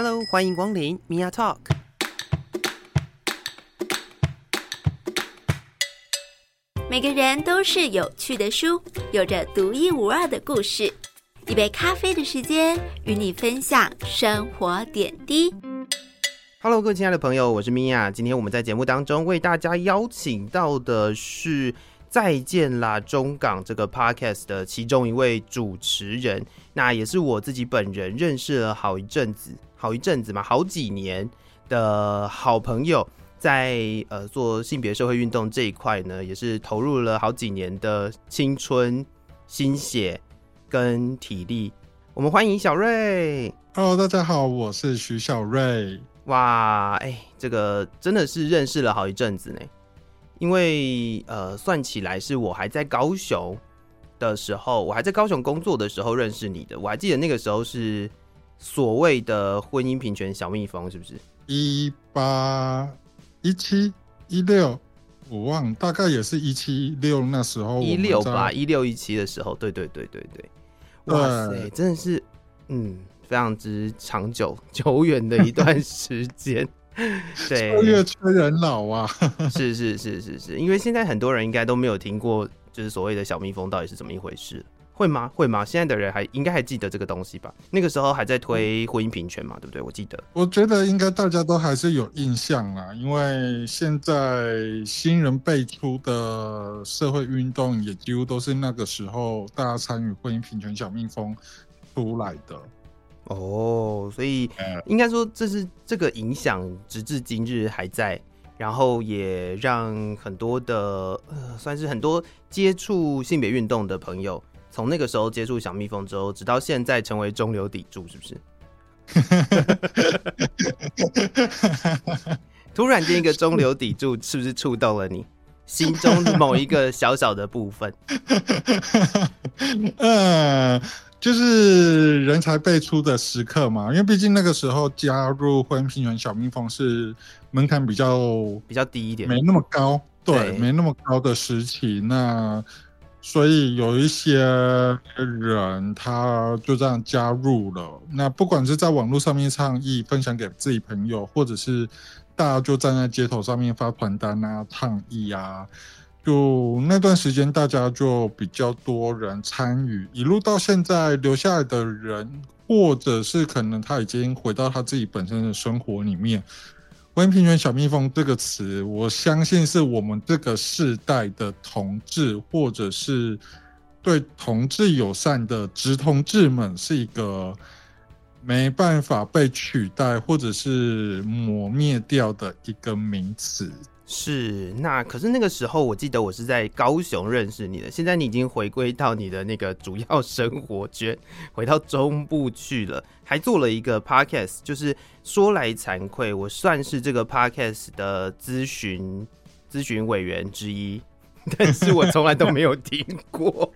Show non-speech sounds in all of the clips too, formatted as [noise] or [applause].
Hello，欢迎光临 Mia Talk。每个人都是有趣的书，有着独一无二的故事。一杯咖啡的时间，与你分享生活点滴。Hello，各位亲爱的朋友，我是 Mia。今天我们在节目当中为大家邀请到的是《再见啦，中港》这个 Podcast 的其中一位主持人，那也是我自己本人认识了好一阵子。好一阵子嘛，好几年的好朋友在，呃做性别社会运动这一块呢，也是投入了好几年的青春、心血跟体力。我们欢迎小瑞。Hello，大家好，我是徐小瑞。哇，哎、欸，这个真的是认识了好一阵子呢。因为呃，算起来是我还在高雄的时候，我还在高雄工作的时候认识你的。我还记得那个时候是。所谓的婚姻平权小蜜蜂是不是一八一七一六？我忘，大概也是一七一六那时候一六吧，一六一七的时候，对对对对对。哇塞，真的是嗯，非常之长久久远的一段时间。[laughs] 对，越催人老啊！[laughs] 是是是是是，因为现在很多人应该都没有听过，就是所谓的小蜜蜂到底是怎么一回事。会吗？会吗？现在的人还应该还记得这个东西吧？那个时候还在推婚姻平权嘛，对不对？我记得。我觉得应该大家都还是有印象啦，因为现在新人辈出的社会运动也几乎都是那个时候大家参与婚姻平权小蜜蜂出来的。哦，所以应该说这是这个影响，直至今日还在，然后也让很多的呃，算是很多接触性别运动的朋友。从那个时候接触小蜜蜂之后，直到现在成为中流砥柱，是不是？[laughs] 突然间一个中流砥柱，是不是触动了你心中的某一个小小的部分？[laughs] 嗯，就是人才辈出的时刻嘛，因为毕竟那个时候加入婚姻平权小蜜蜂是门槛比较比较低一点，没那么高，对，对没那么高的时期，那。所以有一些人他就这样加入了。那不管是在网络上面倡议，分享给自己朋友，或者是大家就站在街头上面发传单啊、倡议啊，就那段时间大家就比较多人参与。一路到现在留下来的人，或者是可能他已经回到他自己本身的生活里面。温平权小蜜蜂这个词，我相信是我们这个世代的同志，或者是对同志友善的直同志们，是一个没办法被取代或者是抹灭掉的一个名词。是，那可是那个时候，我记得我是在高雄认识你的。现在你已经回归到你的那个主要生活圈，回到中部去了，还做了一个 podcast。就是说来惭愧，我算是这个 podcast 的咨询咨询委员之一，[laughs] 但是我从来都没有听过。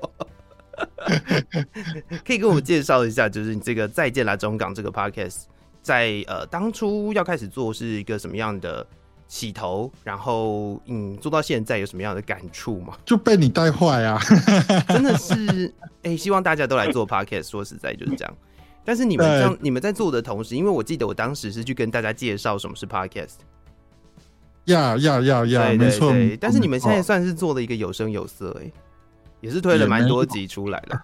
[laughs] 可以跟我们介绍一下，就是你这个再见啦中港这个 podcast，在呃当初要开始做是一个什么样的？起头，然后嗯，做到现在有什么样的感触吗？[laughs] 就被你带坏啊！[laughs] 真的是，哎、欸，希望大家都来做 podcast。说实在就是这样。但是你们这样，你们在做的同时，因为我记得我当时是去跟大家介绍什么是 podcast。呀呀呀呀，没错。但是你们现在算是做了一个有声有色，哎，也是推了蛮多集出来了。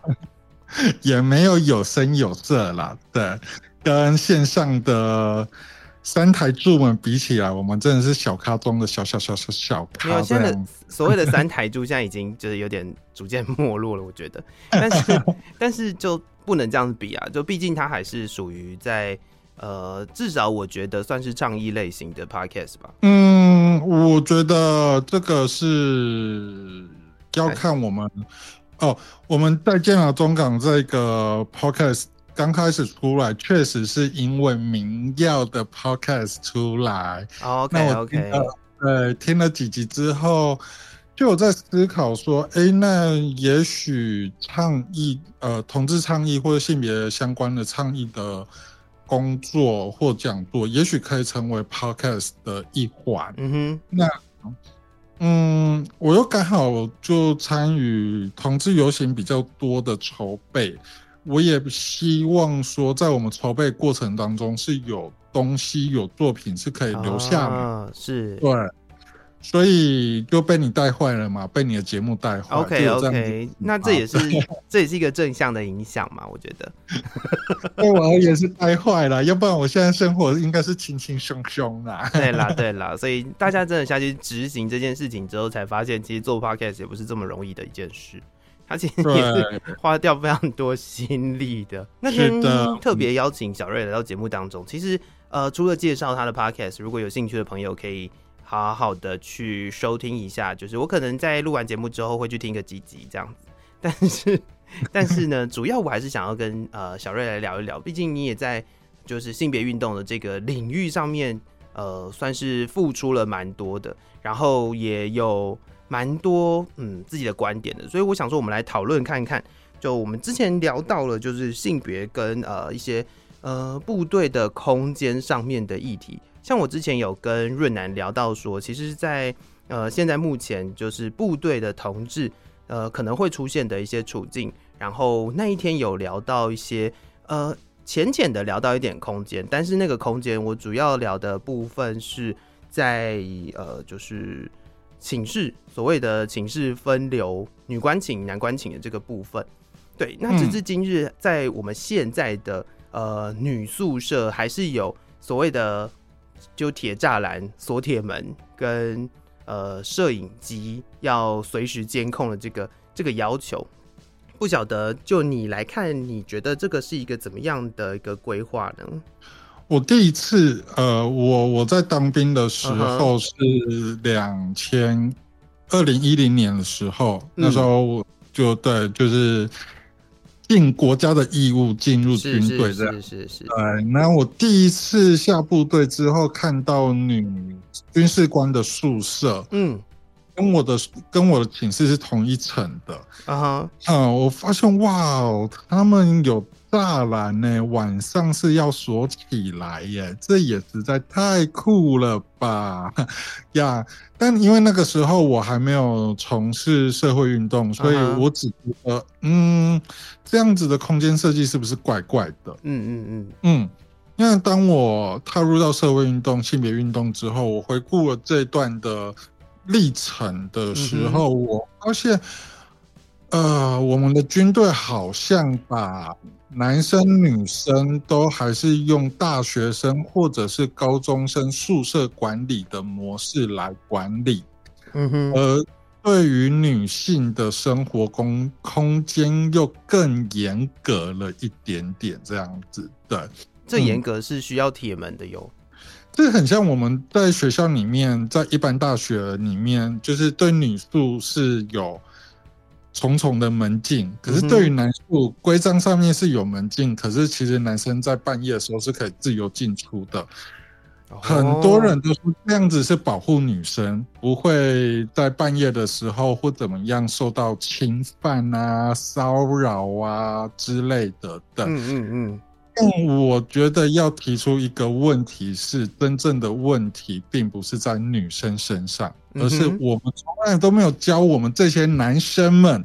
[laughs] 也没有有声有色啦，对，跟线上的。三台柱们比起来，我们真的是小咖中的小小小小小咖。没有，现在所谓的三台柱，现在已经就是有点逐渐没落了，我觉得。[laughs] 但是，但是就不能这样子比啊！就毕竟它还是属于在呃，至少我觉得算是倡议类型的 podcast 吧。嗯，我觉得这个是要看我们哦，我们再见啦中港这个 podcast。刚开始出来，确实是因为民谣的 podcast 出来。OK，OK，呃，听了几集之后，就有在思考说，哎、欸，那也许倡议，呃，同志倡议或者性别相关的倡议的工作或讲座，也许可以成为 podcast 的一环。嗯哼，那，嗯，我又刚好就参与同志游行比较多的筹备。我也希望说，在我们筹备过程当中是有东西、有作品是可以留下的。啊、是，对。所以就被你带坏了嘛？被你的节目带坏。OK OK，那这也是 [laughs] 这也是一个正向的影响嘛？我觉得，对我而言是带坏了，要不然我现在生活应该是轻轻松松啦。对啦 [laughs] 对啦，所以大家真的下去执行这件事情之后，才发现其实做 Podcast 也不是这么容易的一件事，它其实也是花掉非常多心力的。那天特别邀请小瑞来到节目当中，其实呃，除了介绍他的 Podcast，如果有兴趣的朋友可以。好好的去收听一下，就是我可能在录完节目之后会去听个几集这样子，但是但是呢，主要我还是想要跟呃小瑞来聊一聊，毕竟你也在就是性别运动的这个领域上面，呃，算是付出了蛮多的，然后也有蛮多嗯自己的观点的，所以我想说，我们来讨论看看，就我们之前聊到了就是性别跟呃一些呃部队的空间上面的议题。像我之前有跟润南聊到说，其实在，在呃现在目前就是部队的同志呃可能会出现的一些处境，然后那一天有聊到一些呃浅浅的聊到一点空间，但是那个空间我主要聊的部分是在呃就是寝室所谓的寝室分流女官寝男官寝的这个部分。对，那直至今日，在我们现在的呃女宿舍还是有所谓的。就铁栅栏、锁铁门跟呃摄影机要随时监控的这个这个要求，不晓得就你来看，你觉得这个是一个怎么样的一个规划呢？我第一次呃，我我在当兵的时候是两千二零一零年的时候，嗯、那时候我就对就是。尽国家的义务进入军队，这样是是是是。对，那我第一次下部队之后，看到女军事官的宿舍，嗯，跟我的跟我的寝室是同一层的，啊哈，嗯，我发现哇哦，他们有。栅栏呢，晚上是要锁起来耶，这也实在太酷了吧 [laughs] 呀！但因为那个时候我还没有从事社会运动，所以我只觉得，嗯，这样子的空间设计是不是怪怪的？嗯嗯嗯嗯。因为当我踏入到社会运动、性别运动之后，我回顾了这段的历程的时候，我发现，呃，我们的军队好像把。男生女生都还是用大学生或者是高中生宿舍管理的模式来管理，嗯哼，而对于女性的生活空空间又更严格了一点点，这样子，对，这严格是需要铁门的哟、嗯，这很像我们在学校里面，在一般大学里面，就是对女宿是有。重重的门禁，可是对于男宿规章上面是有门禁，可是其实男生在半夜的时候是可以自由进出的。很多人都说这样子是保护女生，不会在半夜的时候或怎么样受到侵犯啊、骚扰啊之类的。等，嗯嗯嗯。但我觉得要提出一个问题是，真正的问题并不是在女生身上，而是我们从来都没有教我们这些男生们，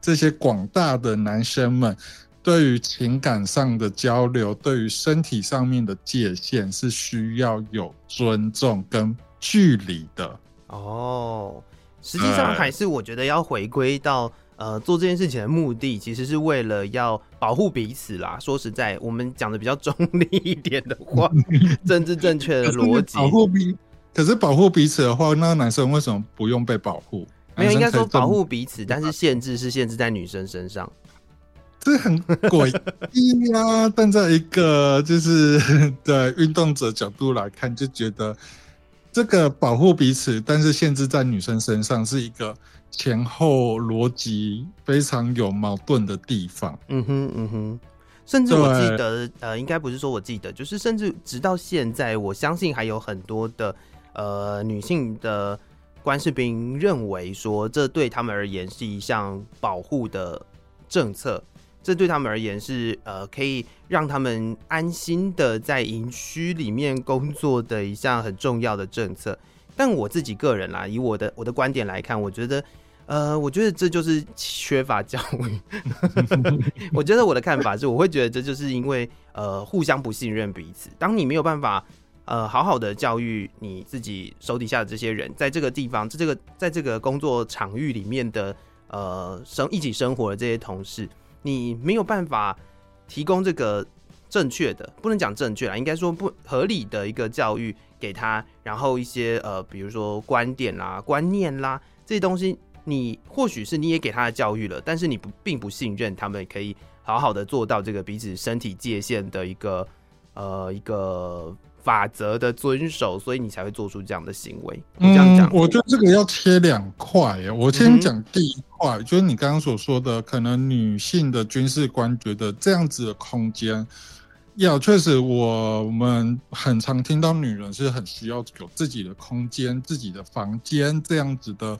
这些广大的男生们，对于情感上的交流，对于身体上面的界限，是需要有尊重跟距离的。哦，实际上还是我觉得要回归到。呃，做这件事情的目的其实是为了要保护彼此啦。说实在，我们讲的比较中立一点的话，[laughs] 政治正确的逻辑。保护彼，可是保护彼此的话，那男生为什么不用被保护？没有，应该说保护彼此，但是限制是限制在女生身上。这很诡异呀！站在一个就是 [laughs] 对运动者角度来看，就觉得这个保护彼此，但是限制在女生身上是一个。前后逻辑非常有矛盾的地方。嗯哼，嗯哼，甚至我记得，呃，应该不是说我记得，就是甚至直到现在，我相信还有很多的呃女性的官士兵认为说，这对他们而言是一项保护的政策，这对他们而言是呃可以让他们安心的在营区里面工作的一项很重要的政策。但我自己个人啦，以我的我的观点来看，我觉得。呃，我觉得这就是缺乏教育。[laughs] 我觉得我的看法是，我会觉得这就是因为呃互相不信任彼此。当你没有办法呃好好的教育你自己手底下的这些人，在这个地方，在这个在这个工作场域里面的呃生一起生活的这些同事，你没有办法提供这个正确的，不能讲正确啦，应该说不合理的一个教育给他，然后一些呃比如说观点啦、观念啦这些东西。你或许是你也给他的教育了，但是你不并不信任他们可以好好的做到这个彼此身体界限的一个呃一个法则的遵守，所以你才会做出这样的行为。你这样讲，嗯，我觉得这个要切两块。我先讲第一块，嗯，就是你刚刚所说的，可能女性的军事官觉得这样子的空间，要确实我们很常听到女人是很需要有自己的空间、自己的房间这样子的。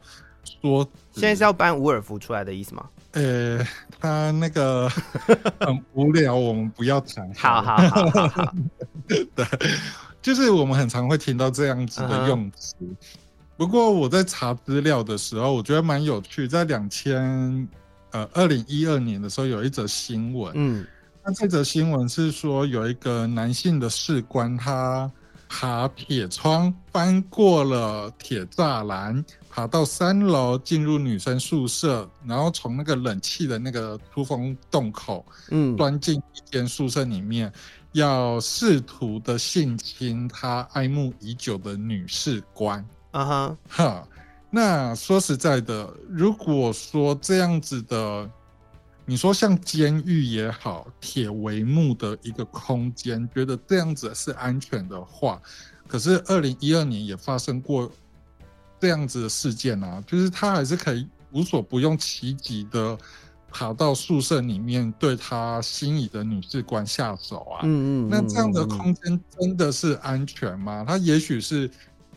说现在是要搬伍尔夫出来的意思吗？呃、欸，他那个 [laughs] 很无聊，我们不要谈。好好好，好，好 [laughs] 对，就是我们很常会听到这样子的用词。Uh -huh. 不过我在查资料的时候，我觉得蛮有趣。在两千呃二零一二年的时候，有一则新闻。嗯，那这则新闻是说有一个男性的士官，他爬铁窗翻过了铁栅栏。爬到三楼进入女生宿舍，然后从那个冷气的那个出风洞口，嗯，钻进一间宿舍里面，要试图的性侵他爱慕已久的女士官。啊哈，哈，那说实在的，如果说这样子的，你说像监狱也好，铁帷幕的一个空间，觉得这样子是安全的话，可是二零一二年也发生过。这样子的事件啊，就是他还是可以无所不用其极的爬到宿舍里面，对他心仪的女士官下手啊。嗯嗯。那这样的空间真的是安全吗？他也许是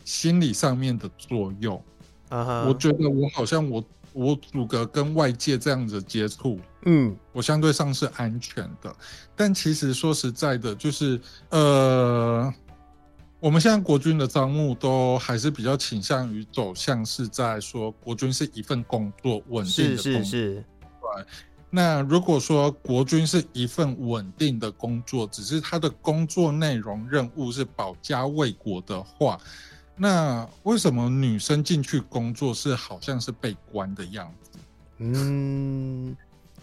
心理上面的作用。啊，我觉得我好像我我阻隔跟外界这样子接触，嗯，我相对上是安全的。但其实说实在的，就是呃。我们现在国军的招募都还是比较倾向于走向是在说国军是一份工作稳定的工作。是是是。对。那如果说国军是一份稳定的工作，只是他的工作内容任务是保家卫国的话，那为什么女生进去工作是好像是被关的样子？嗯。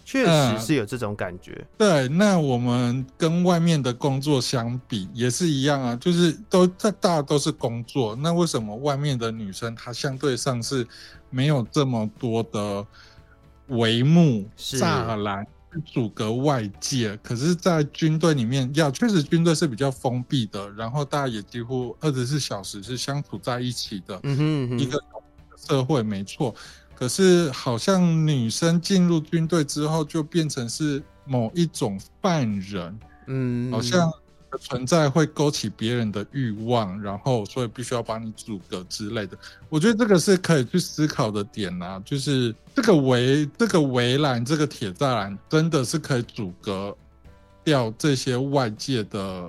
确实是有这种感觉。嗯，[laughs] 对，那我们跟外面的工作相比也是一样啊，就是都大大都是工作，那为什么外面的女生她相对上是没有这么多的帷幕、栅栏阻隔外界？可是，在军队里面，呀确实军队是比较封闭的，然后大家也几乎二十四小时是相处在一起的，嗯哼嗯哼，一个社会，没错。可是，好像女生进入军队之后，就变成是某一种犯人，嗯，好像存在会勾起别人的欲望，然后所以必须要把你阻隔之类的。我觉得这个是可以去思考的点啊，就是这个围、这个围栏、这个铁栅栏，真的是可以阻隔掉这些外界的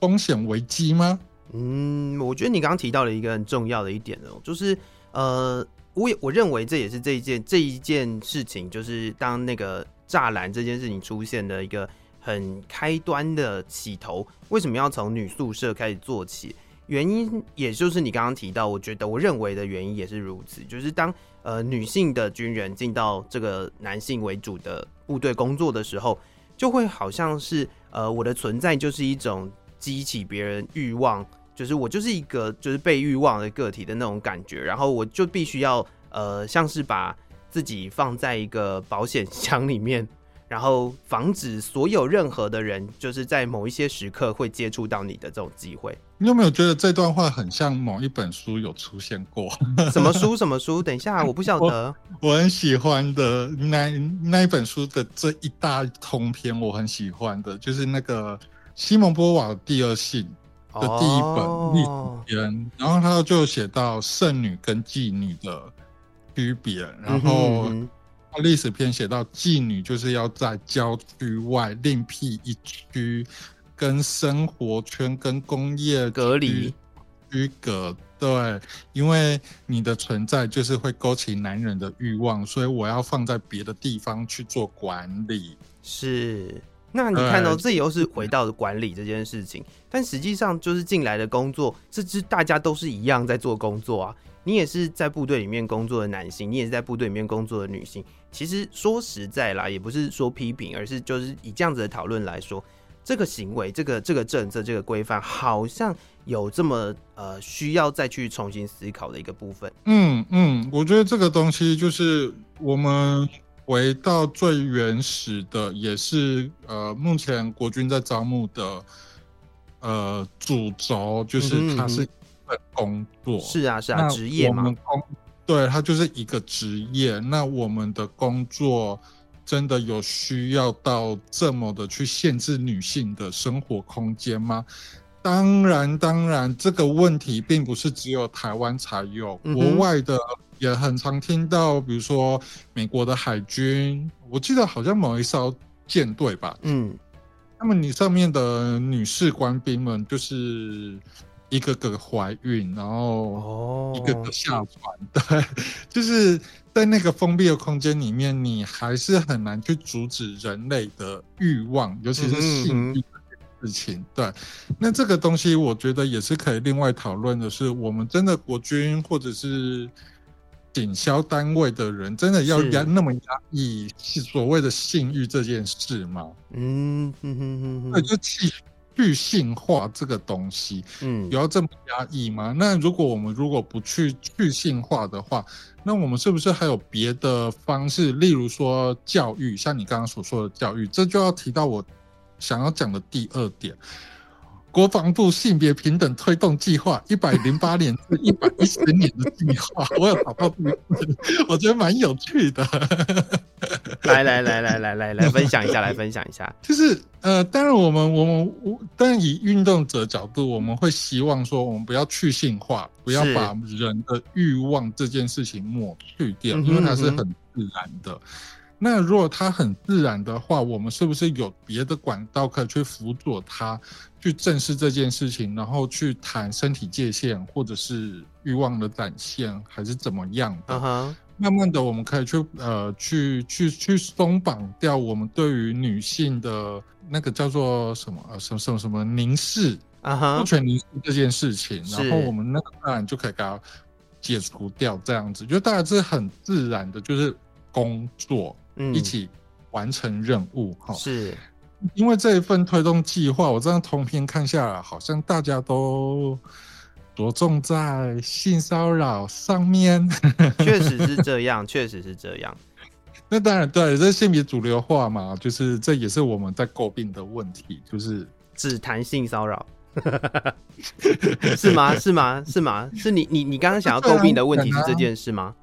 风险危机吗？嗯，我觉得你刚刚提到了一个很重要的一点哦，就是呃。我也我认为这也是这一件这一件事情，就是当那个栅栏这件事情出现的一个很开端的起头。为什么要从女宿舍开始做起？原因也就是你刚刚提到，我觉得我认为的原因也是如此。就是当呃女性的军人进到这个男性为主的部队工作的时候，就会好像是呃我的存在就是一种激起别人欲望。就是我就是一个就是被欲望的个体的那种感觉，然后我就必须要呃，像是把自己放在一个保险箱里面，然后防止所有任何的人就是在某一些时刻会接触到你的这种机会。你有没有觉得这段话很像某一本书有出现过？什么书？什么书？等一下，我不晓得。我，[laughs] 我很喜欢的那那一本书的这一大通篇，我很喜欢的，就是那个西蒙波瓦的第二性。的第一本历史篇，oh. 然后他就写到圣女跟妓女的区别，然后他历史篇写到妓女就是要在郊区外另辟一区，跟生活圈跟工业隔离、居隔对，因为你的存在就是会勾起男人的欲望，所以我要放在别的地方去做管理。是，那你看到这又是回到管理这件事情，但实际上就是进来的工作，这是大家都是一样在做工作啊。你也是在部队里面工作的男性，你也是在部队里面工作的女性。其实说实在啦，也不是说批评，而是就是以这样子的讨论来说，这个行为、这个这个政策、这个规范，好像有这么呃需要再去重新思考的一个部分。嗯嗯，我觉得这个东西就是我们回到最原始的，也是呃目前国军在招募的呃主轴，就是它是。工作是啊是啊，职业嘛，工对，它就是一个职业。那我们的工作真的有需要到这么的去限制女性的生活空间吗？当然，当然，这个问题并不是只有台湾才有，嗯、国外的也很常听到，比如说美国的海军，我记得好像某一艘舰队吧，嗯，那么你上面的女士官兵们就是。一个个怀孕，然后一个个下船，[laughs] 对，就是在那个封闭的空间里面，你还是很难去阻止人类的欲望，尤其是性欲这件事情。对，那这个东西我觉得也是可以另外讨论的，是我们真的国军或者是警消单位的人，真的要压那么压抑所谓的性欲这件事吗？嗯哼哼哼，那就气。去性化这个东西，嗯，有要这么压抑吗？那如果我们如果不去去性化的话，那我们是不是还有别的方式？例如说教育，像你刚刚所说的教育，这就要提到我想要讲的第二点。国防部性别平等推动计划，一百零八年至一百一十年的计划，我有找到这个，我觉得蛮有趣的。来来来来来来来分享一下，来分享一下。[laughs] 就是呃，当然我们我们我，但以运动者角度，我们会希望说，我们不要去性化，不要把人的欲望这件事情抹去掉，因为它是很自然的。那如果它很自然的话，我们是不是有别的管道可以去辅佐它，去正视这件事情，然后去谈身体界限，或者是欲望的展现，还是怎么样的？Uh huh. 慢慢的，我们可以去呃，去去去松绑掉我们对于女性的那个叫做什么呃什么什么什么凝视啊哈，不全凝视这件事情，然后我们那个当然就可以给它解除掉，这样子，就大家是很自然的，就是工作。一起完成任务哈，嗯、是因为这一份推动计划，我这样通篇看下来，好像大家都着重在性骚扰上面。[laughs] 确实是这样，确实是这样。[laughs] 那当然对，这性别主流化嘛，就是这也是我们在诟病的问题，就是只谈性骚扰，[laughs] 是吗？是吗？是吗？是你你你刚刚想要诟病的问题是这件事吗？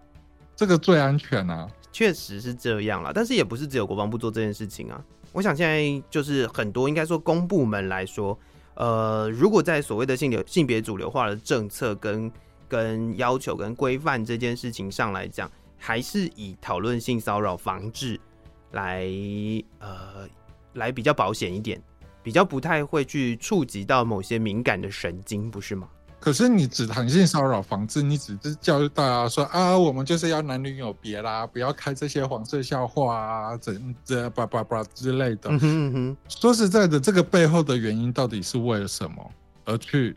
这个最安全啊。确实是这样啦，但是也不是只有国防部做这件事情啊。我想现在就是很多应该说公部门来说，呃，如果在所谓的性流性别主流化的政策跟跟要求跟规范这件事情上来讲，还是以讨论性骚扰防治来呃来比较保险一点，比较不太会去触及到某些敏感的神经，不是吗？可是你只谈性骚扰防治，你只是教育大家说啊，我们就是要男女有别啦，不要开这些黄色笑话啊，怎这叭叭叭之类的。嗯哼嗯哼。说实在的，这个背后的原因到底是为了什么而去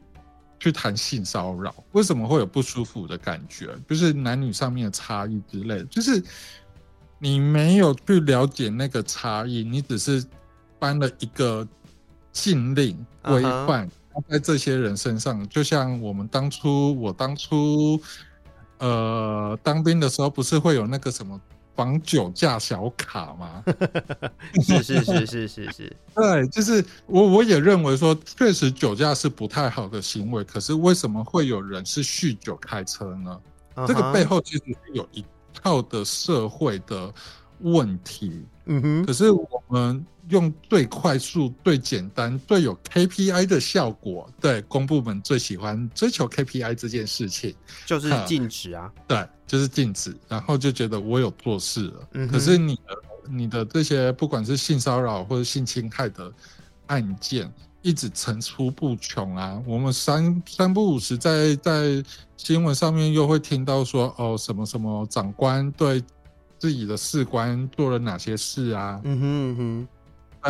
去谈性骚扰？为什么会有不舒服的感觉？就是男女上面的差异之类的，就是你没有去了解那个差异，你只是搬了一个禁令规范。Uh huh. 在这些人身上，就像我们当初，我当初，呃，当兵的时候，不是会有那个什么防酒驾小卡吗？是是是是是是，[laughs] 对，就是我我也认为说，确实酒驾是不太好的行为。可是为什么会有人是酗酒开车呢？Uh huh. 这个背后其实是有一套的社会的问题。嗯哼，可是我们。用最快速、最简单、最有 KPI 的效果，对公部门最喜欢追求 KPI 这件事情，就是禁止啊。对，就是禁止，然后就觉得我有做事了。嗯，可是你的、你的这些不管是性骚扰或者性侵害的案件，一直层出不穷啊。我们三三不五时在在新闻上面又会听到说，哦，什么什么长官对自己的士官做了哪些事啊？嗯哼嗯哼。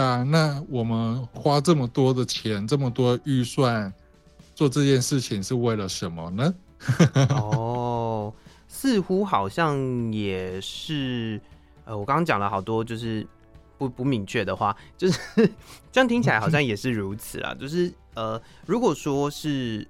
啊，那我们花这么多的钱，这么多预算做这件事情是为了什么呢？[laughs] 哦，似乎好像也是。呃，我刚刚讲了好多，就是不不明确的话，就是 [laughs] 这样听起来好像也是如此啦。就是呃，如果说是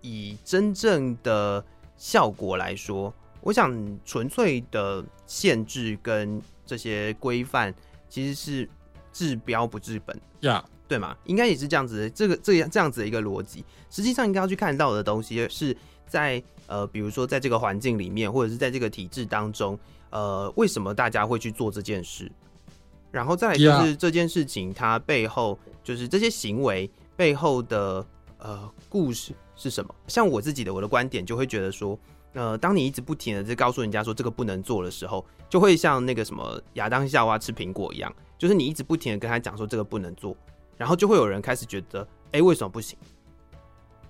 以真正的效果来说，我想纯粹的限制跟这些规范其实是治标不治本呀，Yeah. 对吗？应该也是这样子的，这个这样这样子的一个逻辑。实际上应该要去看到的东西是在呃，比如说在这个环境里面，或者是在这个体制当中。呃，为什么大家会去做这件事？然后再来就是这件事情它背后，就是这些行为背后的呃故事是什么？像我自己的我的观点就会觉得说，呃，当你一直不停的在告诉人家说这个不能做的时候，就会像那个什么亚当夏娃吃苹果一样，就是你一直不停的跟他讲说这个不能做，然后就会有人开始觉得，哎，为什么不行？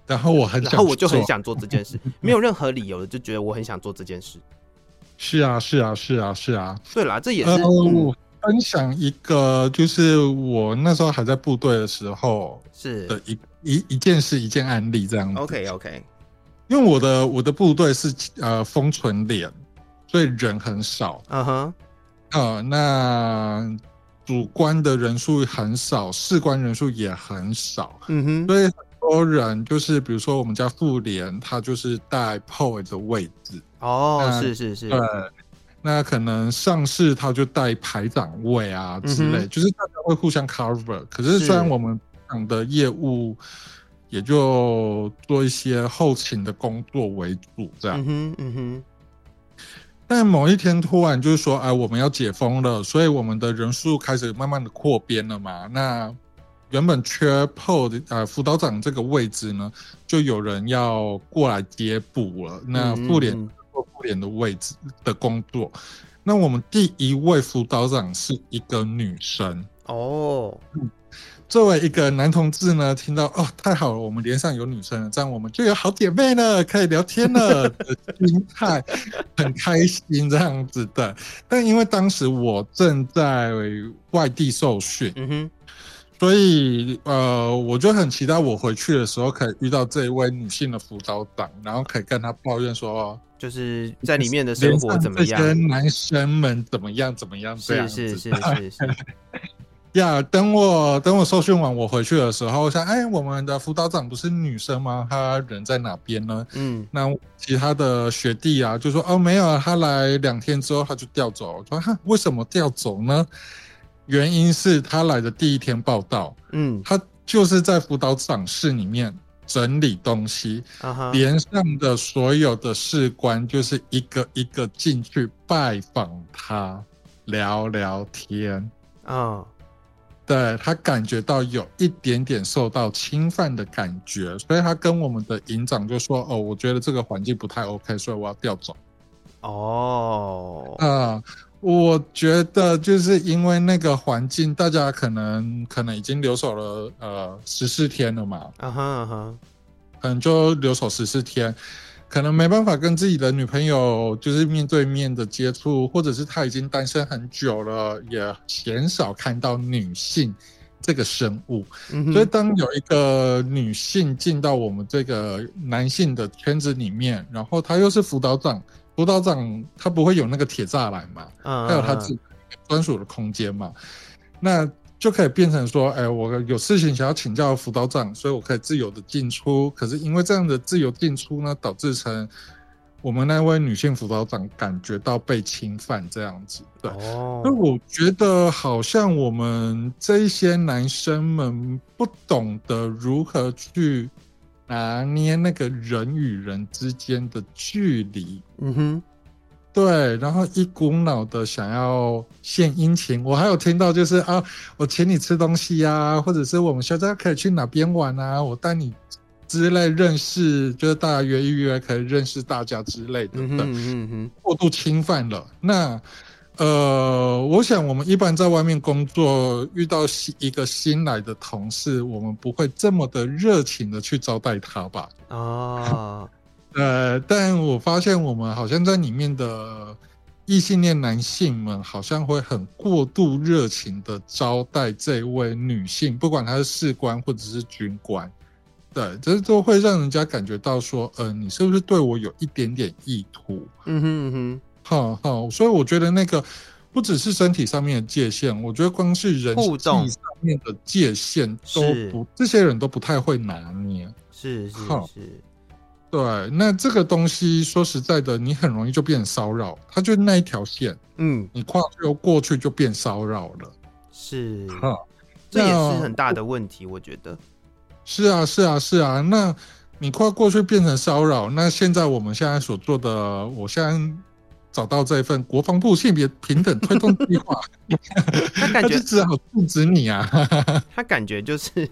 然后我很，然后我就很想做这件事，没有任何理由的就觉得我很想做这件事。是啊，是啊，是啊，是啊。对啦，这也是。呃，我分享一个，就是我那时候还在部队的时候，是的一一一件事，一件案例这样子。OK，OK。因为我的我的部队是呃封存连，所以人很少。嗯哼。呃，那主官的人数很少，士官人数也很少。嗯哼。所以很多人就是，比如说我们家妇联，他就是带 POY 的位置。哦，那是是是，对，那可能上士他就带排长位啊之类，就是大家会互相 cover。可是虽然我们讲的业务也就做一些后勤的工作为主，这样。嗯哼，嗯哼。但某一天突然就是说，哎，我们要解封了，所以我们的人数开始慢慢的扩编了嘛。那原本缺 PO 的呃辅导长这个位置呢，就有人要过来接补了。那副连。嗯嗯副连的位置的工作，那我们第一位辅导长是一个女生哦。作为一个男同志呢，听到哦，太好了，我们连上有女生了，这样我们就有好姐妹了，可以聊天了的心态，很开心这样子的。但因为当时我正在外地受训，嗯哼。所以，呃，我就很期待我回去的时候可以遇到这一位女性的辅导长，然后可以跟她抱怨说，就是在里面的生活怎么样，跟男生们怎么样怎么样这样子。是是是是是。呀，等我等我受训完我回去的时候，我想，哎，我们的辅导长不是女生吗？她人在哪边呢？嗯，那其他的学弟啊，就说，哦，没有，她来两天之后她就调走。我说，哈，为什么调走呢？原因是他来的第一天报道，嗯，他就是在辅导长室里面整理东西，啊，连上的所有的士官就是一个一个进去拜访他，聊聊天，啊，对，他感觉到有一点点受到侵犯的感觉，所以他跟我们的营长就说：“哦，我觉得这个环境不太 OK，所以我要调走。”哦，啊。我觉得就是因为那个环境，大家可能可能已经留守了呃十四天了嘛，啊哈啊哈，可能就留守十四天，可能没办法跟自己的女朋友就是面对面的接触，或者是他已经单身很久了，也鲜少看到女性这个生物，嗯、所以当有一个女性进到我们这个男性的圈子里面，然后她又是辅导长。辅导长他不会有那个铁栅栏嘛，他有他自己专属的空间嘛，那就可以变成说，哎，我有事情想要请教辅导长，所以我可以自由的进出。可是因为这样的自由进出呢，导致成我们那位女性辅导长感觉到被侵犯这样子。对，那我觉得好像我们这一些男生们不懂得如何去。拿捏那个人与人之间的距离，嗯哼，对，然后一股脑的想要献殷勤。我还有听到就是啊，我请你吃东西呀、啊，或者是我们现在可以去哪边玩啊，我带你之类认识，就是大家约一约可以认识大家之类的，嗯哼，嗯哼，过度侵犯了。那呃，我想我们一般在外面工作，遇到新一个新来的同事，我们不会这么的热情的去招待他吧？哦，呃，但我发现我们好像在里面的异性恋男性们，好像会很过度热情的招待这位女性，不管她是士官或者是军官，对，这都会让人家感觉到说，呃，你是不是对我有一点点意图？嗯哼嗯哼。好好，所以我觉得那个不只是身体上面的界限，我觉得光是人际上面的界限都不，这些人都不太会拿捏。是是是，对。那这个东西说实在的，你很容易就变骚扰，它就那一条线，嗯，你跨越过去就变骚扰了。是，哈，这也是很大的问题，我觉得。是啊是啊是啊，那你跨过去变成骚扰，那现在我们现在所做的，我现在。找到这份国防部性别平等推动计划，[laughs] 他感觉只好阻止你啊。他感觉就是，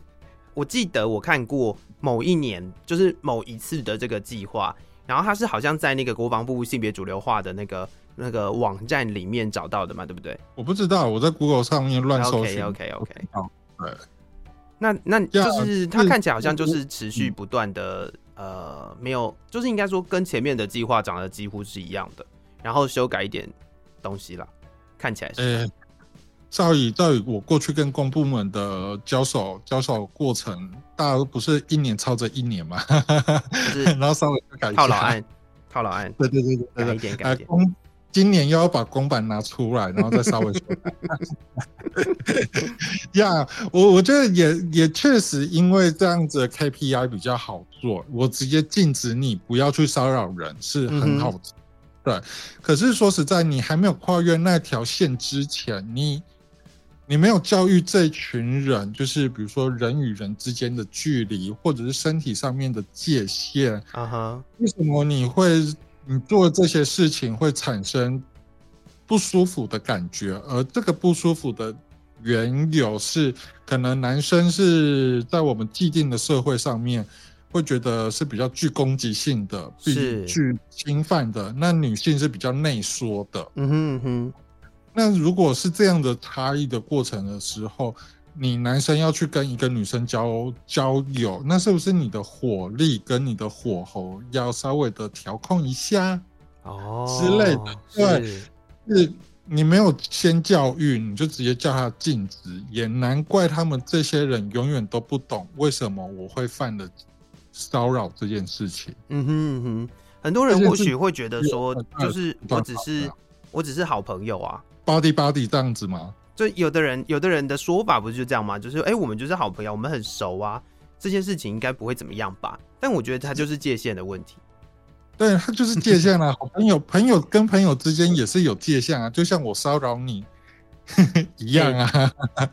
我记得我看过某一年，就是某一次的这个计划，然后他是好像在那个国防部性别主流化的那个那个网站里面找到的嘛，对不对？我不知道，我在 Google 上面乱搜寻。OK OK OK。对，那那就是他看起来好像就是持续不断的，呃，没有，就是应该说跟前面的计划长得几乎是一样的。然后修改一点东西了，看起来是。照以照以我过去跟公部门的交手交手过程，大家都不是一年超着一年嘛，是 [laughs] 然后稍微改一下套老案，套老案，对对对对对，改一点改一点。公今年又要把公版拿出来，然后再稍微。[laughs] 呀 yeah，我我觉得也也确实因为这样子的 KPI 比较好做，我直接禁止你不要去骚扰人是很好的。嗯对，可是说实在，你还没有跨越那条线之前，你你没有教育这群人，就是比如说人与人之间的距离，或者是身体上面的界限啊哈。Uh-huh. 为什么你会你做这些事情会产生不舒服的感觉？而这个不舒服的缘由是，可能男生是在我们既定的社会上面。会觉得是比较具攻击性的，是具侵犯的。那女性是比较内缩的。嗯哼嗯哼。那如果是这样的差异的过程的时候，你男生要去跟一个女生交交友，那是不是你的火力跟你的火候要稍微的调控一下哦之类的？对，是你没有先教育，你就直接叫他禁止，也难怪他们这些人永远都不懂为什么我会犯的。骚扰这件事情，嗯哼嗯哼，很多人或许会觉得说，就是我只是我只是好朋友啊，buddy buddy 这样子吗？就有的人有的人的说法不是就这样吗？就是哎、欸，我们就是好朋友，我们很熟啊，这件事情应该不会怎么样吧？但我觉得他就是界限的问题，对，他就是界限啊，[laughs] 好朋友朋友跟朋友之间也是有界限啊，就像我骚扰你。[laughs] 一样啊，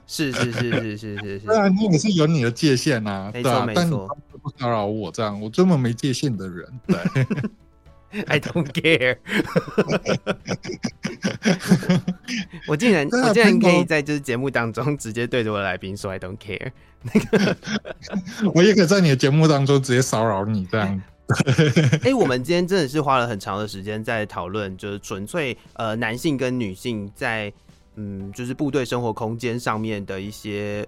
是是是是是是是，[laughs] 对啊，你也是有你的界限啊，没错没错，但你不骚扰我这样，我这么没界限的人，对 [laughs] I don't care，[laughs] 我竟然我竟然可以在就是节目当中直接对着我的来宾说 I don't care，[laughs] 那个我也可以在你的节目当中直接骚扰你这样。哎、欸，我们今天真的是花了很长的时间在讨论，就是纯粹呃男性跟女性在。嗯，就是部队生活空间上面的一些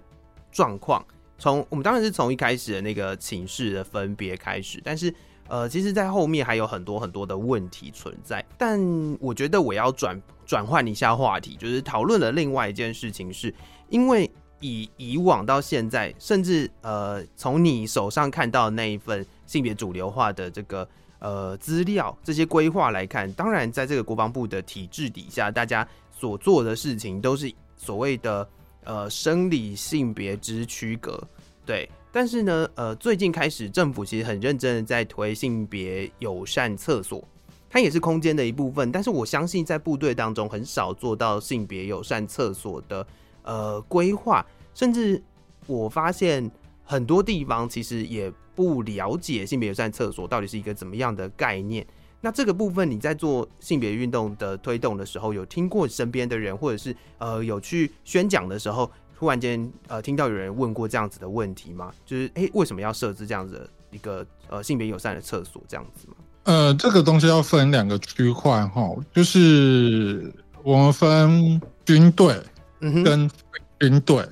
状况。从我们当然是从一开始的那个寝室的分别开始，但是呃，其实，在后面还有很多很多的问题存在。但我觉得我要转转换一下话题，就是讨论了另外一件事情是，因为以以往到现在，甚至呃，从你手上看到那一份性别主流化的这个呃资料，这些规划来看，当然在这个国防部的体制底下，大家。所做的事情都是所谓的呃生理性别之区隔，对。但是呢，呃，最近开始政府其实很认真的在推性别友善厕所，它也是空间的一部分。但是我相信在部队当中很少做到性别友善厕所的呃规划，甚至我发现很多地方其实也不了解性别友善厕所到底是一个怎么样的概念。那这个部分，你在做性别运动的推动的时候，有听过身边的人，或者是呃有去宣讲的时候，突然间呃听到有人问过这样子的问题吗？就是哎，为什么要设置这样子的一个呃性别友善的厕所这样子吗？呃，这个东西要分两个区块哈，就是我们分军队跟非军队。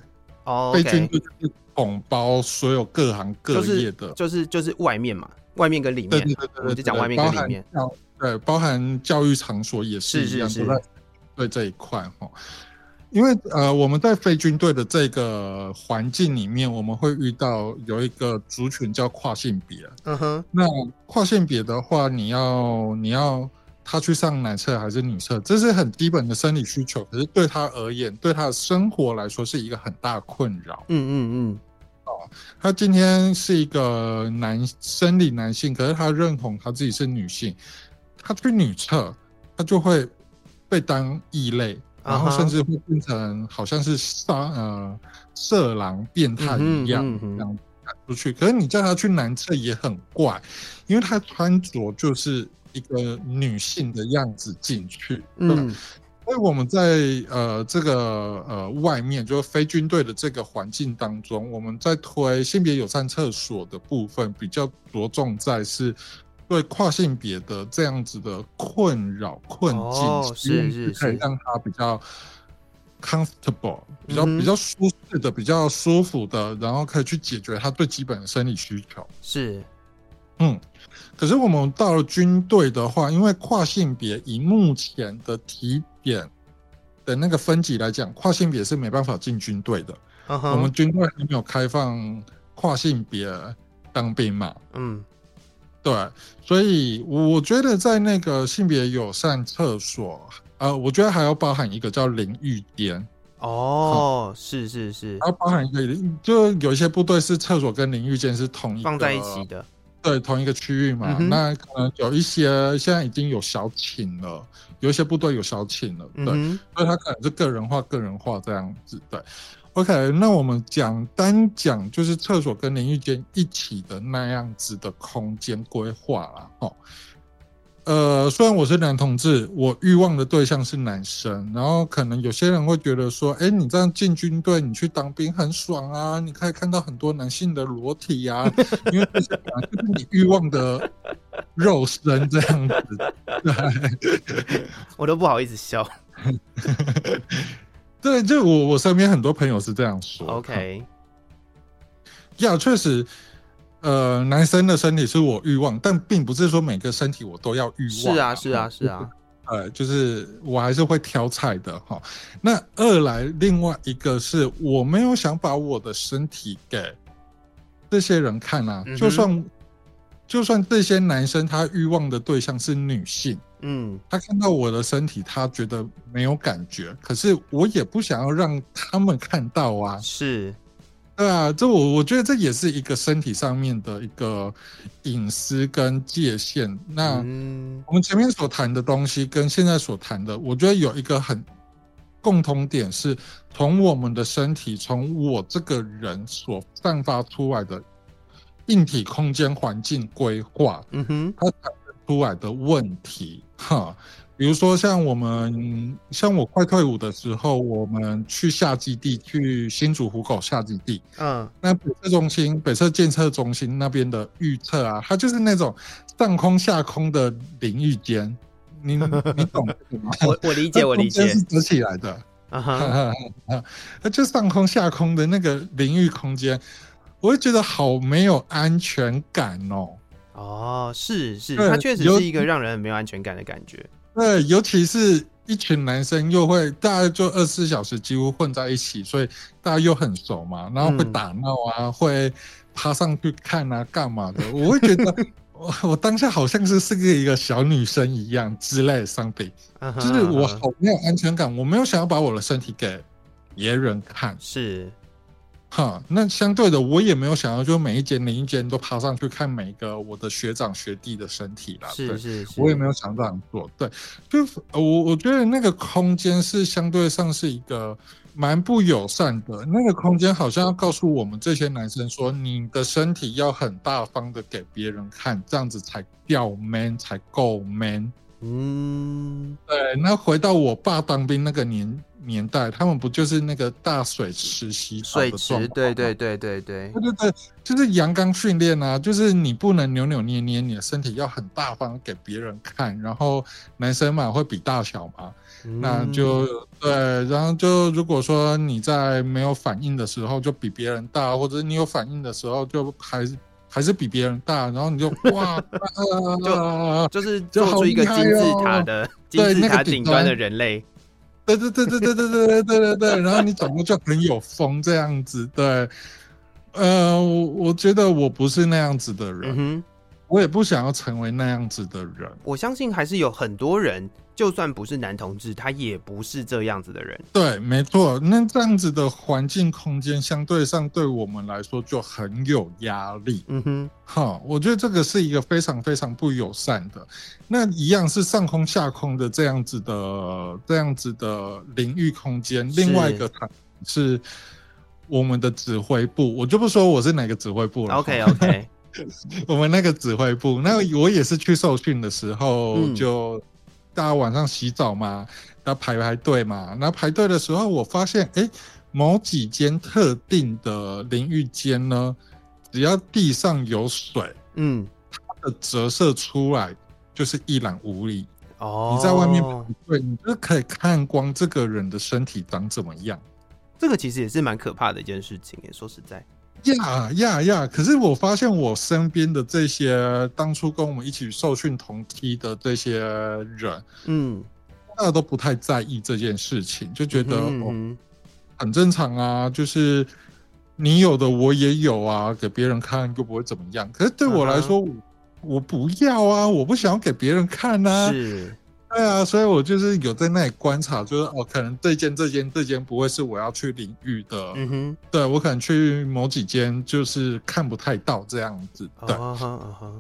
哦，被军队就是统包所有各行各业的，就是就是外面嘛，外面跟里面。对对对就讲外面跟里面。对，包含教育场所也是一样，是是是都在对这一块哈。因为呃，我们在非军队的这个环境里面，我们会遇到有一个族群叫跨性别。嗯哼，那跨性别的话，你要你要他去上男厕还是女厕，这是很基本的生理需求。可是对他而言，对他的生活来说是一个很大的困扰。嗯嗯嗯。哦，他今天是一个男生理男性，可是他认同他自己是女性，他去女厕，他就会被当异类。然后甚至会变成好像是杀呃色狼变态一样，嗯嗯、这样赶出去。可是你叫他去男厕也很怪，因为他穿着就是一个女性的样子进去。嗯，所以我们在呃这个呃外面，就是非军队的这个环境当中，我们在推性别友善厕所的部分，比较着重在是。对跨性别的这样子的困扰困境，哦、是是是，可以让他比较 comfortable，比较比较舒适的，比较舒服的，然后可以去解决他最基本的生理需求。是，嗯，可是我们到了军队的话，因为跨性别以目前的体检的那个分级来讲，跨性别是没办法进军队的。Uh huh、我们军队还没有开放跨性别当兵嘛？嗯。对，所以我觉得在那个性别友善厕所，呃，我觉得还要包含一个叫淋浴间。哦，嗯、是是是，还要包含一个，就有一些部队是厕所跟淋浴间是同一个放在一起的，对，同一个区域嘛。嗯、那可能有一些现在已经有小寝了，有一些部队有小寝了，对，嗯、所以他可能是个人化、个人化这样子，对。OK，那我们讲单讲就是厕所跟淋浴间一起的那样子的空间规划啦。哦。呃，虽然我是男同志，我欲望的对象是男生，然后可能有些人会觉得说，哎，你这样进军队，你去当兵很爽啊，你可以看到很多男性的裸体呀，啊，因为这是本来就是你欲望的肉身这样子。[laughs] 对，[laughs] 我都不好意思笑。[laughs] 对，就我我身边很多朋友是这样说。OK，呀，确实，呃，男生的身体是我欲望，但并不是说每个身体我都要欲望。是啊，是啊，是啊。呃，就是我还是会挑菜的哈。那二来，另外一个是我没有想把我的身体给这些人看啊，嗯、就算就算这些男生他欲望的对象是女性。嗯，他看到我的身体，他觉得没有感觉，可是我也不想要让他们看到啊。是，对啊，这我我觉得这也是一个身体上面的一个隐私跟界限。那我们前面所谈的东西跟现在所谈的，我觉得有一个很共同点，是从我们的身体，从我这个人所散发出来的硬体空间环境规划。嗯哼，它出来的问题。哈，比如说像我们，像我快退伍的时候，我们去下基地，去新竹湖口下基地。嗯，那北测中心、北测监测中心那边的预测啊，它就是那种上空下空的淋浴间。你你懂吗？[laughs] 我我理解，我理解，是折起来的。啊哈，[laughs] 它就上空下空的那个淋浴空间，我会觉得好没有安全感哦。哦，是是，它确实是一个让人很没有安全感的感觉。对，尤其是一群男生又会，大家就二十四小时几乎混在一起，所以大家又很熟嘛，然后会打闹啊，嗯、会爬上去看啊，干嘛的？我会觉得 [laughs] 我我当下好像是是个一个小女生一样之类的 something，就是我好没有安全感，我没有想要把我的身体给别人看，是。哈，那相对的，我也没有想要，就每一间每一间都爬上去看每一个我的学长学弟的身体啦。是是是，我也没有想这样做。对，就我我觉得那个空间是相对上是一个蛮不友善的。那个空间好像要告诉我们这些男生说，你的身体要很大方的给别人看，这样子才叫 man，才够 man。嗯，对。那回到我爸当兵那个年年代，他们不就是那个大水池洗澡池，对对对对对，对对对，就是阳刚训练啊，就是你不能扭扭捏捏，你的身体要很大方给别人看。然后男生嘛会比大小嘛，嗯、那就对。然后就如果说你在没有反应的时候就比别人大，或者你有反应的时候就还是。还是比别人大，然后你就 [laughs] 哇，就就是做出一个金字塔的金字塔顶端的人类，对对对对对对对对对对对，然后你总共就很有风这样子，对，呃，我我觉得我不是那样子的人，嗯、我也不想要成为那样子的人，我相信还是有很多人。就算不是男同志，他也不是这样子的人。对，没错。那这样子的环境空间，相对上对我们来说就很有压力。嗯哼，好，我觉得这个是一个非常非常不友善的。那一样是上空下空的这样子的这样子的领域空间。另外一个场是我们的指挥部，我就不说我是哪个指挥部了。OK OK，[laughs] 我们那个指挥部，那我也是去受训的时候就。大家晚上洗澡嘛，要排排队嘛。那排队的时候，我发现，哎，某几间特定的淋浴间呢，只要地上有水，嗯，它的折射出来就是一览无遗。哦，你在外面排队，你就可以看光这个人的身体长怎么样。这个其实也是蛮可怕的一件事情，也说实在。呀呀呀！可是我发现我身边的这些当初跟我们一起受训同梯的这些人，嗯，大家都不太在意这件事情，就觉得哦，很正常啊，就是你有的我也有啊，给别人看又不会怎么样。可是对我来说，我我不要啊，我不想要给别人看啊。是。对啊，所以我就是有在那里观察，就是哦，可能这间、这间、这间不会是我要去淋浴的。嗯哼，对，我可能去某几间就是看不太到这样子。对，啊哈啊哈，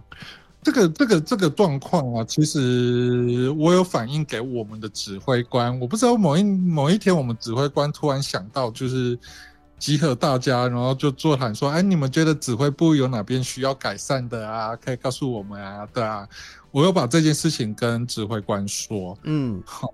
这个这个这个状况啊，其实我有反映给我们的指挥官。我不知道某一某一天，我们指挥官突然想到，就是集合大家，然后就座谈说：“哎，你们觉得指挥部有哪边需要改善的啊？可以告诉我们啊。”对啊。我又把这件事情跟指挥官说，嗯，好，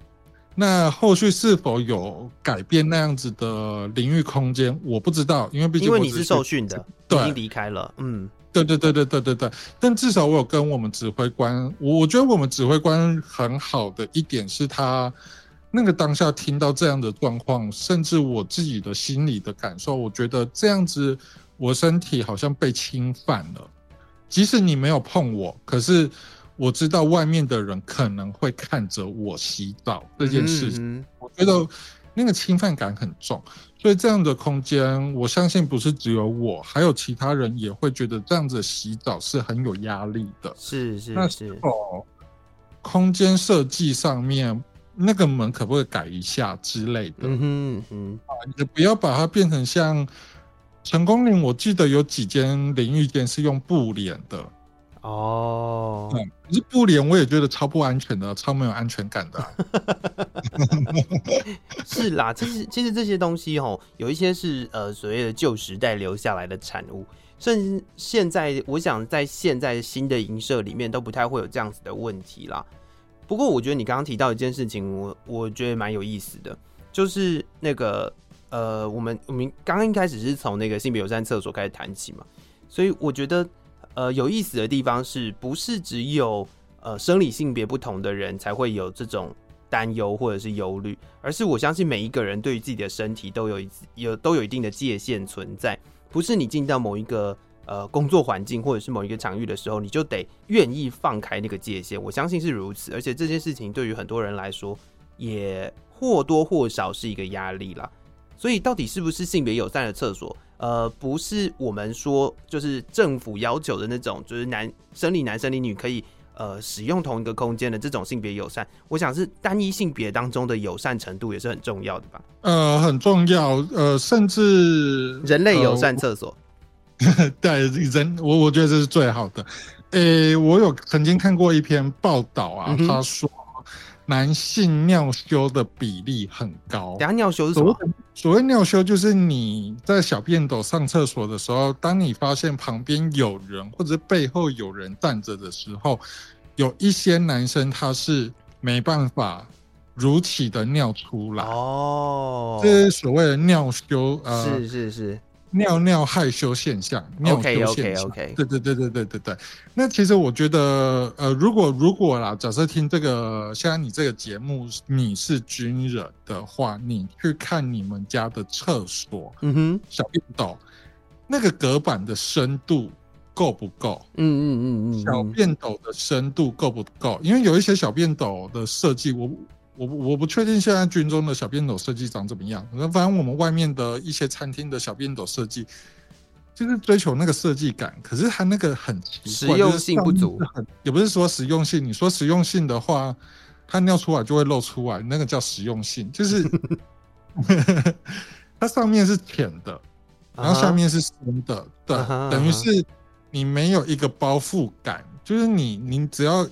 那后续是否有改变那样子的领域空间，我不知道，因为毕竟因为你是受训的，对，已经离开了，嗯，对对对对对对对，但至少我有跟我们指挥官，我我觉得我们指挥官很好的一点是他那个当下听到这样的状况，甚至我自己的心理的感受，我觉得这样子我身体好像被侵犯了，即使你没有碰我，可是。我知道外面的人可能会看着我洗澡这件事情，嗯、我觉得那个侵犯感很重，所以这样的空间，我相信不是只有我，还有其他人也会觉得这样子洗澡是很有压力的。是是是。那是否空间设计上面那个门可不可以改一下之类的？嗯哼嗯啊，你不要把它变成像成功岭，我记得有几间淋浴间是用布帘的。哦，嗯，可是布帘我也觉得超不安全的，超没有安全感的啊。[laughs] 是啦，其实其实这些东西哦，有一些是呃所谓的旧时代留下来的产物，甚至现在我想在现在新的营舍里面都不太会有这样子的问题啦。不过我觉得你刚刚提到一件事情，我我觉得蛮有意思的，就是那个呃，我们我们刚刚一开始是从那个性别友善厕所开始谈起嘛，所以我觉得。呃，有意思的地方是不是只有呃生理性别不同的人才会有这种担忧或者是忧虑？而是我相信每一个人对于自己的身体都有一有都有一定的界限存在，不是你进到某一个呃工作环境或者是某一个场域的时候，你就得愿意放开那个界限。我相信是如此，而且这件事情对于很多人来说也或多或少是一个压力啦。所以，到底是不是性别友善的厕所？呃，不是我们说，就是政府要求的那种，就是男生理男生理女可以呃使用同一个空间的这种性别友善。我想是单一性别当中的友善程度也是很重要的吧？呃，很重要。呃，甚至人类友善厕所，呃、[laughs] 对人，我我觉得这是最好的。诶，我有曾经看过一篇报道啊，嗯、他说。男性尿羞的比例很高。等下尿羞是什么？所谓尿羞，就是你在小便斗上厕所的时候，当你发现旁边有人或者背后有人站着的时候，有一些男生他是没办法如期的尿出来哦，这是所谓的尿羞，呃，是是是。尿尿害羞现象，尿羞现象。OK OK OK，对对对对对对对。那其实我觉得，呃，如果如果啦，假设听这个，现在你这个节目你是军人的话，你去看你们家的厕所，嗯哼，小便斗那个隔板的深度够不够？嗯嗯嗯嗯，小便斗的深度够不够？因为有一些小便斗的设计，我。我我不确定现在军中的小便斗设计长怎么样。那反正我们外面的一些餐厅的小便斗设计，就是追求那个设计感，可是它那个很奇怪，实用性不足。也不是说实用性，你说实用性的话，它尿出来就会漏出来，那个叫实用性，就是 [laughs] 它上面是浅的，然后下面是深的，uh -huh. 对，uh -huh. 等于是你没有一个包覆感，就是你你只要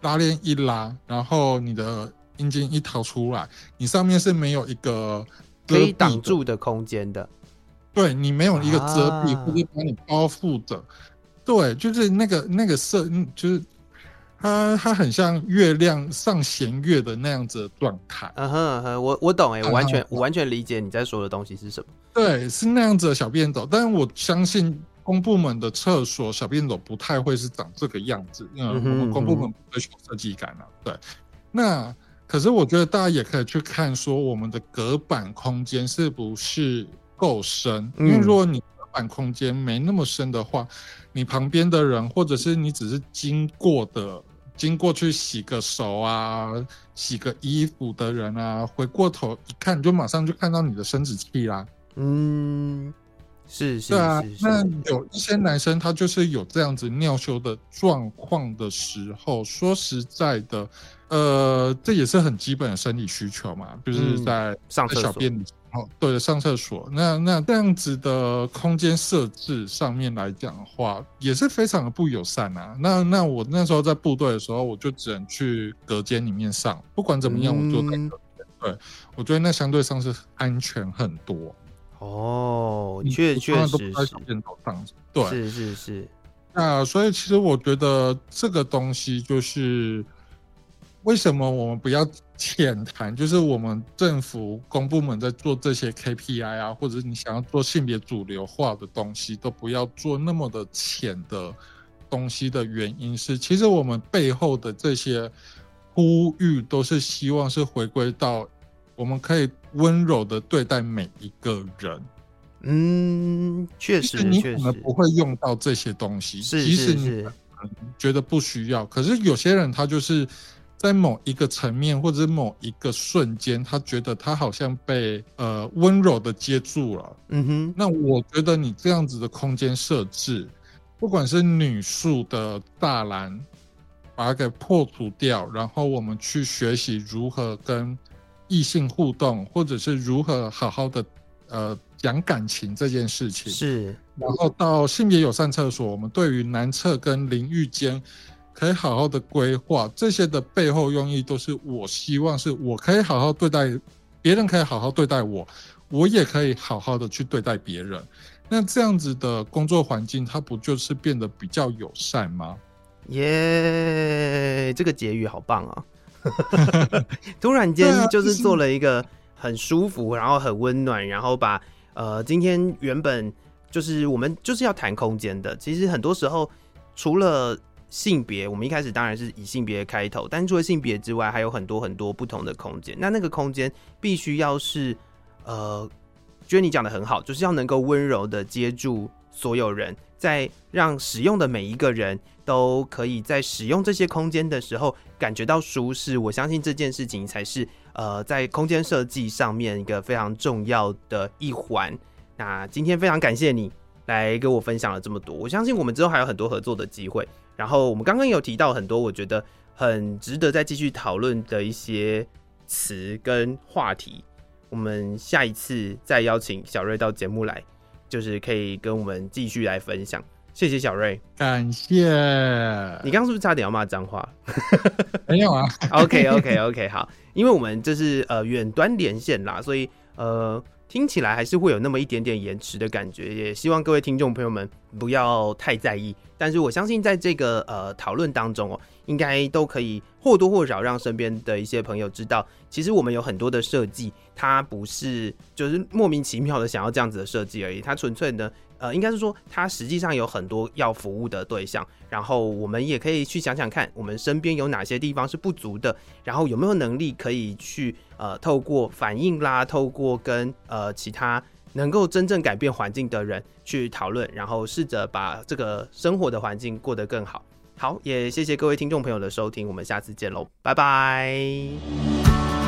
拉链一拉，然后你的。阴茎一掏出来，你上面是没有一个可以挡住的空间的，对，你没有一个遮蔽，或者把你包覆的，对，就是那个那个色，就是它它很像月亮上弦月的那样子的状态。嗯哼嗯哼，我我懂哎，我完全我完全理解你在说的东西是什么。对，是那样子的小便斗，但是我相信公部门的厕所小便斗不太会是长这个样子，嗯，我们公部门不追求设计感啊，对，那。可是我觉得大家也可以去看，说我们的隔板空间是不是够深？因为如果你隔板空间没那么深的话，你旁边的人或者是你只是经过的、经过去洗个手啊、洗个衣服的人啊，回过头一看，就马上就看到你的生殖器啦。嗯，是是，对啊。那有一些男生他就是有这样子尿羞的状况的时候，说实在的。呃，这也是很基本的生理需求嘛，就是在、嗯、上厕所小便的时候，对，上厕所。那那这样子的空间设置上面来讲的话，也是非常的不友善啊。那那我那时候在部队的时候，我就只能去隔间里面上。不管怎么样，我就在隔。对，我觉得那相对上是安全很多。哦，确确实是。对，是是是。那所以其实我觉得这个东西就是。为什么我们不要浅谈？就是我们政府公部门在做这些 KPI 啊，或者你想要做性别主流化的东西，都不要做那么的浅的东西的原因是，其实我们背后的这些呼吁，都是希望是回归到我们可以温柔的对待每一个人。嗯，确实，你可能不会用到这些东西，即使你觉得不需要，可是有些人他就是。在某一个层面，或者某一个瞬间，他觉得他好像被呃温柔的接住了。嗯哼，那我觉得你这样子的空间设置，不管是女宿的大栏，把它给破除掉，然后我们去学习如何跟异性互动，或者是如何好好的呃讲感情这件事情。是，然后到性别友善厕所，我们对于男厕跟淋浴间。可以好好的规划这些的背后用意，都是我希望是我可以好好对待别人，可以好好对待我，我也可以好好的去对待别人。那这样子的工作环境，它不就是变得比较友善吗？耶、yeah，这个结语好棒啊！[laughs] 突然间就是做了一个很舒服，然后很温暖，然后把呃今天原本就是我们就是要谈空间的，其实很多时候除了。性别，我们一开始当然是以性别开头，但除了性别之外，还有很多很多不同的空间。那那个空间必须要是，呃，觉得你讲的很好，就是要能够温柔的接住所有人，在让使用的每一个人都可以在使用这些空间的时候感觉到舒适。我相信这件事情才是呃，在空间设计上面一个非常重要的一环。那今天非常感谢你来跟我分享了这么多，我相信我们之后还有很多合作的机会。然后我们刚刚有提到很多，我觉得很值得再继续讨论的一些词跟话题。我们下一次再邀请小瑞到节目来，就是可以跟我们继续来分享。谢谢小瑞，感谢。你刚刚是不是差点要骂脏话？[laughs] 没有啊。[laughs] OK OK OK，好，因为我们这是呃远端连线啦，所以呃。听起来还是会有那么一点点延迟的感觉，也希望各位听众朋友们不要太在意。但是我相信在这个呃讨论当中哦，应该都可以或多或少让身边的一些朋友知道，其实我们有很多的设计，它不是就是莫名其妙的想要这样子的设计而已，它纯粹呢。呃，应该是说，它实际上有很多要服务的对象，然后我们也可以去想想看，我们身边有哪些地方是不足的，然后有没有能力可以去呃，透过反应啦，透过跟呃其他能够真正改变环境的人去讨论，然后试着把这个生活的环境过得更好。好，也谢谢各位听众朋友的收听，我们下次见喽，拜拜。